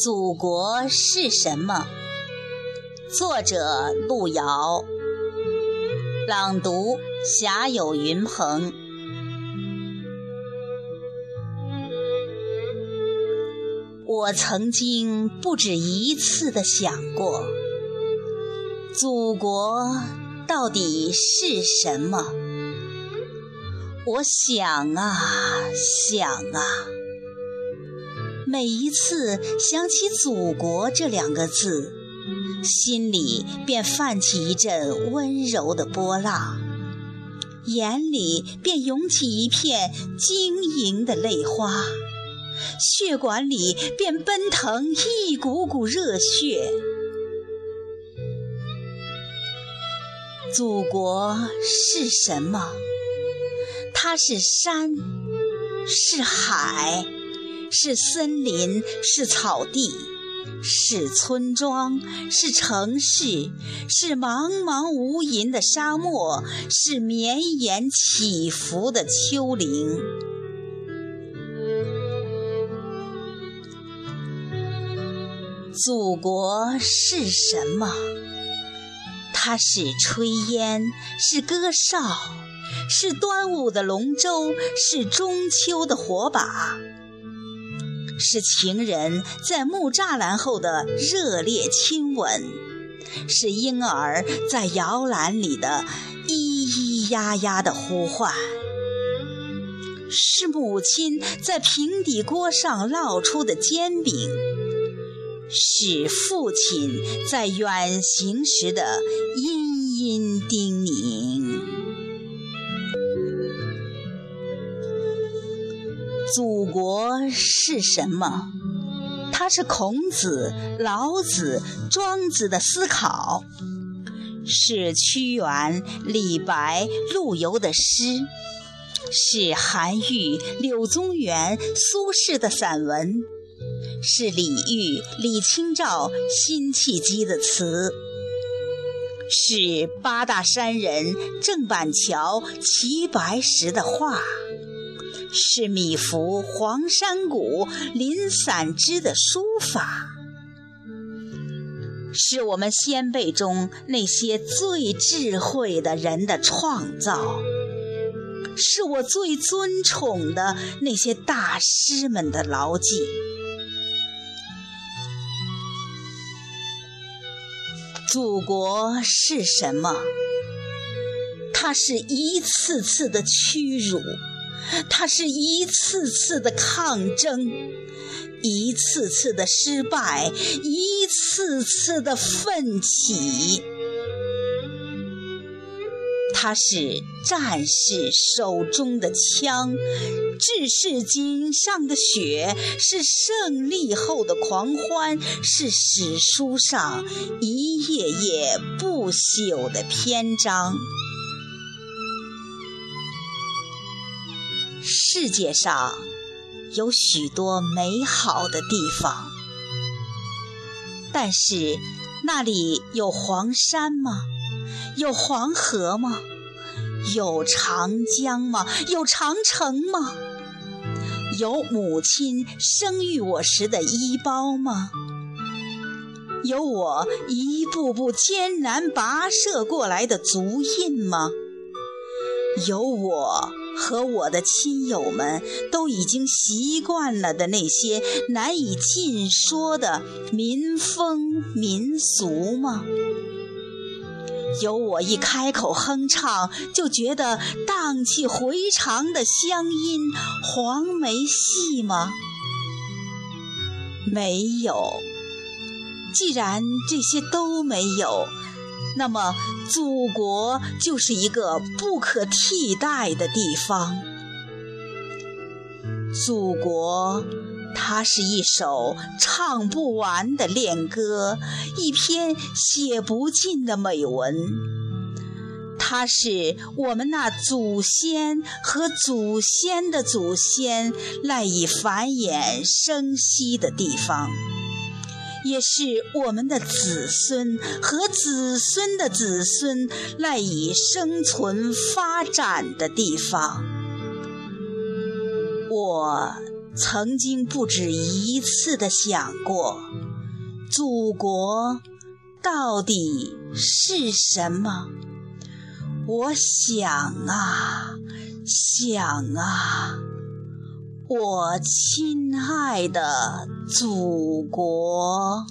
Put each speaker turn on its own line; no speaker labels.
祖国是什么？作者：路遥。朗读：侠有云鹏。我曾经不止一次的想过，祖国到底是什么？我想啊想啊。每一次想起“祖国”这两个字，心里便泛起一阵温柔的波浪，眼里便涌起一片晶莹的泪花，血管里便奔腾一股股热血。祖国是什么？它是山，是海。是森林，是草地，是村庄，是城市，是茫茫无垠的沙漠，是绵延起伏的丘陵。祖国是什么？它是炊烟，是歌哨，是端午的龙舟，是中秋的火把。是情人在木栅栏后的热烈亲吻，是婴儿在摇篮里的咿咿呀呀的呼唤，是母亲在平底锅上烙出的煎饼，是父亲在远行时的殷殷叮咛。祖国是什么？它是孔子、老子、庄子的思考，是屈原、李白、陆游的诗，是韩愈、柳宗元、苏轼的散文，是李煜、李清照、辛弃疾的词，是八大山人郑板桥、齐白石的画。是米芾、黄山谷、林散之的书法，是我们先辈中那些最智慧的人的创造，是我最尊崇的那些大师们的牢记。祖国是什么？它是一次次的屈辱。它是一次次的抗争，一次次的失败，一次次的奋起。它是战士手中的枪，志士颈上的血，是胜利后的狂欢，是史书上一页页不朽的篇章。世界上有许多美好的地方，但是那里有黄山吗？有黄河吗？有长江吗？有长城吗？有母亲生育我时的衣包吗？有我一步步艰难跋涉过来的足印吗？有我。和我的亲友们都已经习惯了的那些难以尽说的民风民俗吗？有我一开口哼唱就觉得荡气回肠的乡音黄梅戏吗？没有。既然这些都没有。那么，祖国就是一个不可替代的地方。祖国，它是一首唱不完的恋歌，一篇写不尽的美文。它是我们那祖先和祖先的祖先赖以繁衍生息的地方。也是我们的子孙和子孙的子孙赖以生存发展的地方。我曾经不止一次的想过，祖国到底是什么？我想啊，想啊，我亲爱的祖国。